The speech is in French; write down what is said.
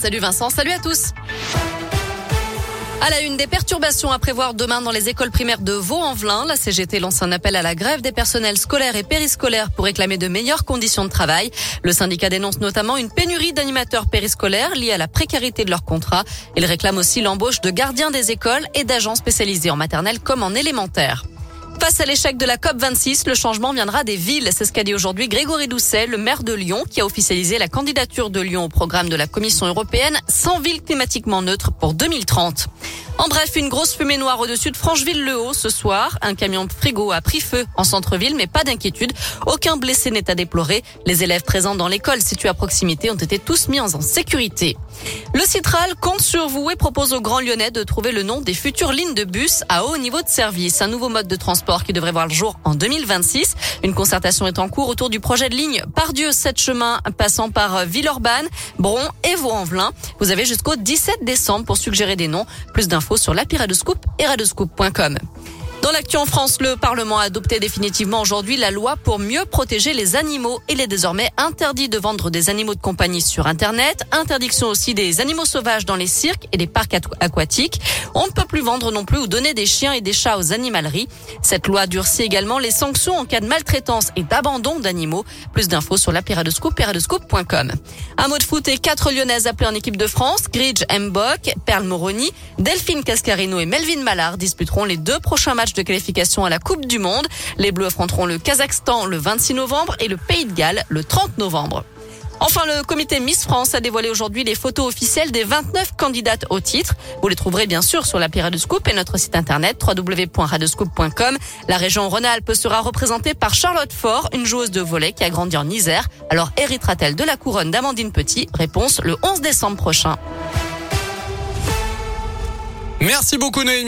Salut Vincent, salut à tous. À la une des perturbations à prévoir demain dans les écoles primaires de Vaux-en-Velin, la CGT lance un appel à la grève des personnels scolaires et périscolaires pour réclamer de meilleures conditions de travail. Le syndicat dénonce notamment une pénurie d'animateurs périscolaires liée à la précarité de leur contrat. Il réclame aussi l'embauche de gardiens des écoles et d'agents spécialisés en maternelle comme en élémentaire. Face à l'échec de la COP26, le changement viendra des villes. C'est ce qu'a dit aujourd'hui Grégory Doucet, le maire de Lyon, qui a officialisé la candidature de Lyon au programme de la Commission européenne sans ville climatiquement neutre pour 2030. En bref, une grosse fumée noire au-dessus de Francheville-le-Haut ce soir. Un camion frigo a pris feu en centre-ville, mais pas d'inquiétude. Aucun blessé n'est à déplorer. Les élèves présents dans l'école située à proximité ont été tous mis en sécurité. Le Citral compte sur vous et propose aux Grands Lyonnais de trouver le nom des futures lignes de bus à haut niveau de service. Un nouveau mode de transport qui devrait voir le jour en 2026. Une concertation est en cours autour du projet de ligne Pardieu 7 chemins passant par Villeurbanne, Bron et Vaux-en-Velin. Vous avez jusqu'au 17 décembre pour suggérer des noms. Plus d'infos sur l'appli Radescoop et radescoop.com. Dans l'actu en France, le Parlement a adopté définitivement aujourd'hui la loi pour mieux protéger les animaux. Il est désormais interdit de vendre des animaux de compagnie sur Internet. Interdiction aussi des animaux sauvages dans les cirques et les parcs aquatiques. On ne peut plus vendre non plus ou donner des chiens et des chats aux animaleries. Cette loi durcit également les sanctions en cas de maltraitance et d'abandon d'animaux. Plus d'infos sur l'appli Radescoop et radescoop.com. Un mot de foot et quatre lyonnaises appelées en équipe de France. Gridge Mbok, Perle Moroni, Delphine Cascarino et Melvin Mallard disputeront les deux prochains matchs de qualification à la Coupe du Monde. Les Bleus affronteront le Kazakhstan le 26 novembre et le Pays de Galles le 30 novembre. Enfin, le comité Miss France a dévoilé aujourd'hui les photos officielles des 29 candidates au titre. Vous les trouverez bien sûr sur l'appli Radescoop et notre site internet www.radescoop.com. La région Rhône-Alpes sera représentée par Charlotte Fort, une joueuse de volet qui a grandi en Isère. Alors héritera-t-elle de la couronne d'Amandine Petit? Réponse le 11 décembre prochain. Merci beaucoup Noémie.